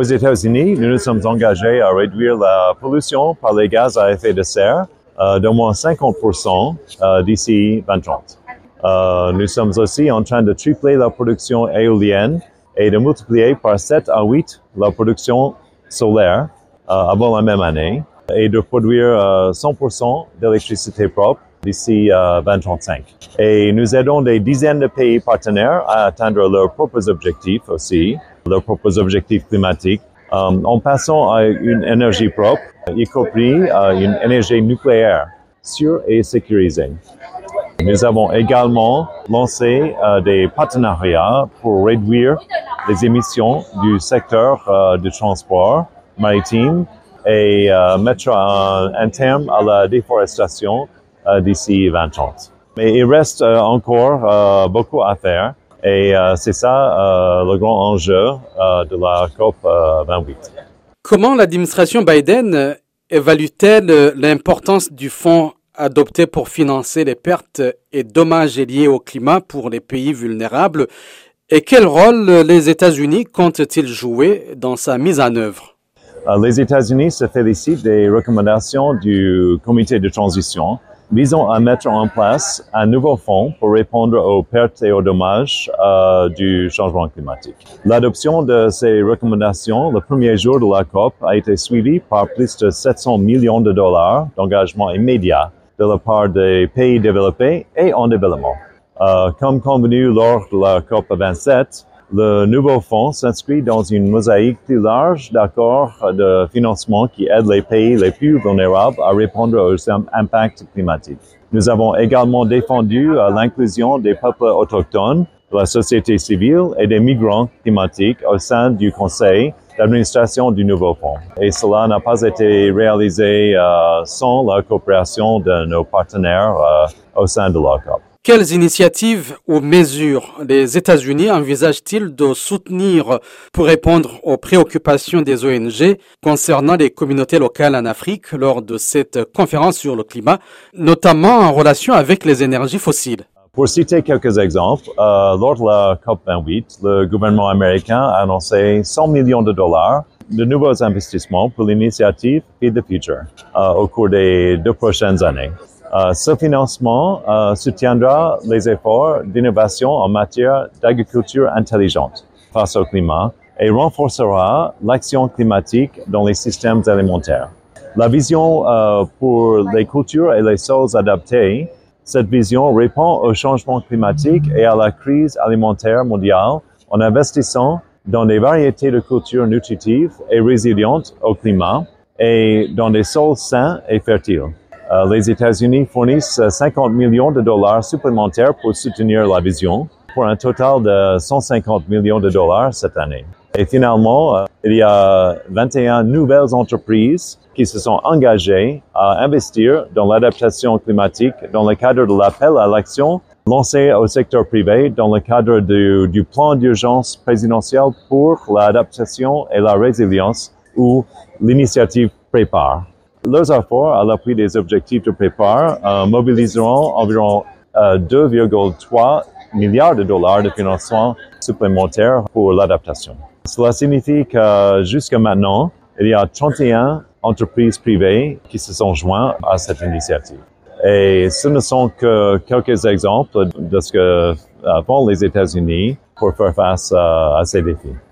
Aux États-Unis, nous nous sommes engagés à réduire la pollution par les gaz à effet de serre euh, d'au moins 50% euh, d'ici 2030. Euh, nous sommes aussi en train de tripler la production éolienne et de multiplier par 7 à 8 la production solaire avant la même année et de produire euh, 100% d'électricité propre d'ici euh, 2035. Et nous aidons des dizaines de pays partenaires à atteindre leurs propres objectifs aussi, leurs propres objectifs climatiques, euh, en passant à une énergie propre, y compris à une énergie nucléaire sûre et sécurisée. Nous avons également lancé euh, des partenariats pour réduire les émissions du secteur euh, du transport maritime et euh, mettre un, un, terme à la déforestation euh, d'ici 2030. Mais il reste euh, encore beaucoup à faire et c'est ça le grand enjeu de la COP 28. Comment l'administration Biden évalue-t-elle l'importance du fonds adopté pour financer les pertes et dommages liés au climat pour les pays vulnérables? Et quel rôle les États-Unis comptent-ils jouer dans sa mise en œuvre? Les États-Unis se félicitent des recommandations du comité de transition visant à mettre en place un nouveau fonds pour répondre aux pertes et aux dommages euh, du changement climatique. L'adoption de ces recommandations le premier jour de la COP a été suivie par plus de 700 millions de dollars d'engagement immédiat de la part des pays développés et en développement. Euh, comme convenu lors de la COP 27, le nouveau fonds s'inscrit dans une mosaïque plus large d'accords de financement qui aident les pays les plus vulnérables à répondre aux impacts climatiques. Nous avons également défendu euh, l'inclusion des peuples autochtones, de la société civile et des migrants climatiques au sein du conseil d'administration du nouveau fonds. Et cela n'a pas été réalisé euh, sans la coopération de nos partenaires euh, au sein de la COP. Quelles initiatives ou mesures les États-Unis envisagent-ils de soutenir pour répondre aux préoccupations des ONG concernant les communautés locales en Afrique lors de cette conférence sur le climat, notamment en relation avec les énergies fossiles? Pour citer quelques exemples, euh, lors de la COP28, le gouvernement américain a annoncé 100 millions de dollars de nouveaux investissements pour l'initiative Feed the Future euh, au cours des deux prochaines années. Euh, ce financement euh, soutiendra les efforts d'innovation en matière d'agriculture intelligente face au climat et renforcera l'action climatique dans les systèmes alimentaires. La vision euh, pour les cultures et les sols adaptés, cette vision répond au changement climatique et à la crise alimentaire mondiale en investissant dans des variétés de cultures nutritives et résilientes au climat et dans des sols sains et fertiles. Euh, les États-Unis fournissent 50 millions de dollars supplémentaires pour soutenir la vision, pour un total de 150 millions de dollars cette année. Et finalement, euh, il y a 21 nouvelles entreprises qui se sont engagées à investir dans l'adaptation climatique dans le cadre de l'appel à l'action lancé au secteur privé dans le cadre du, du plan d'urgence présidentiel pour l'adaptation et la résilience ou l'initiative Prépare. Leurs efforts à l'appui des objectifs de euh, mobiliseront environ euh, 2,3 milliards de dollars de financement supplémentaire pour l'adaptation. Cela signifie que jusqu'à maintenant, il y a 31 entreprises privées qui se sont jointes à cette initiative. Et ce ne sont que quelques exemples de ce que font les États-Unis pour faire face à ces défis.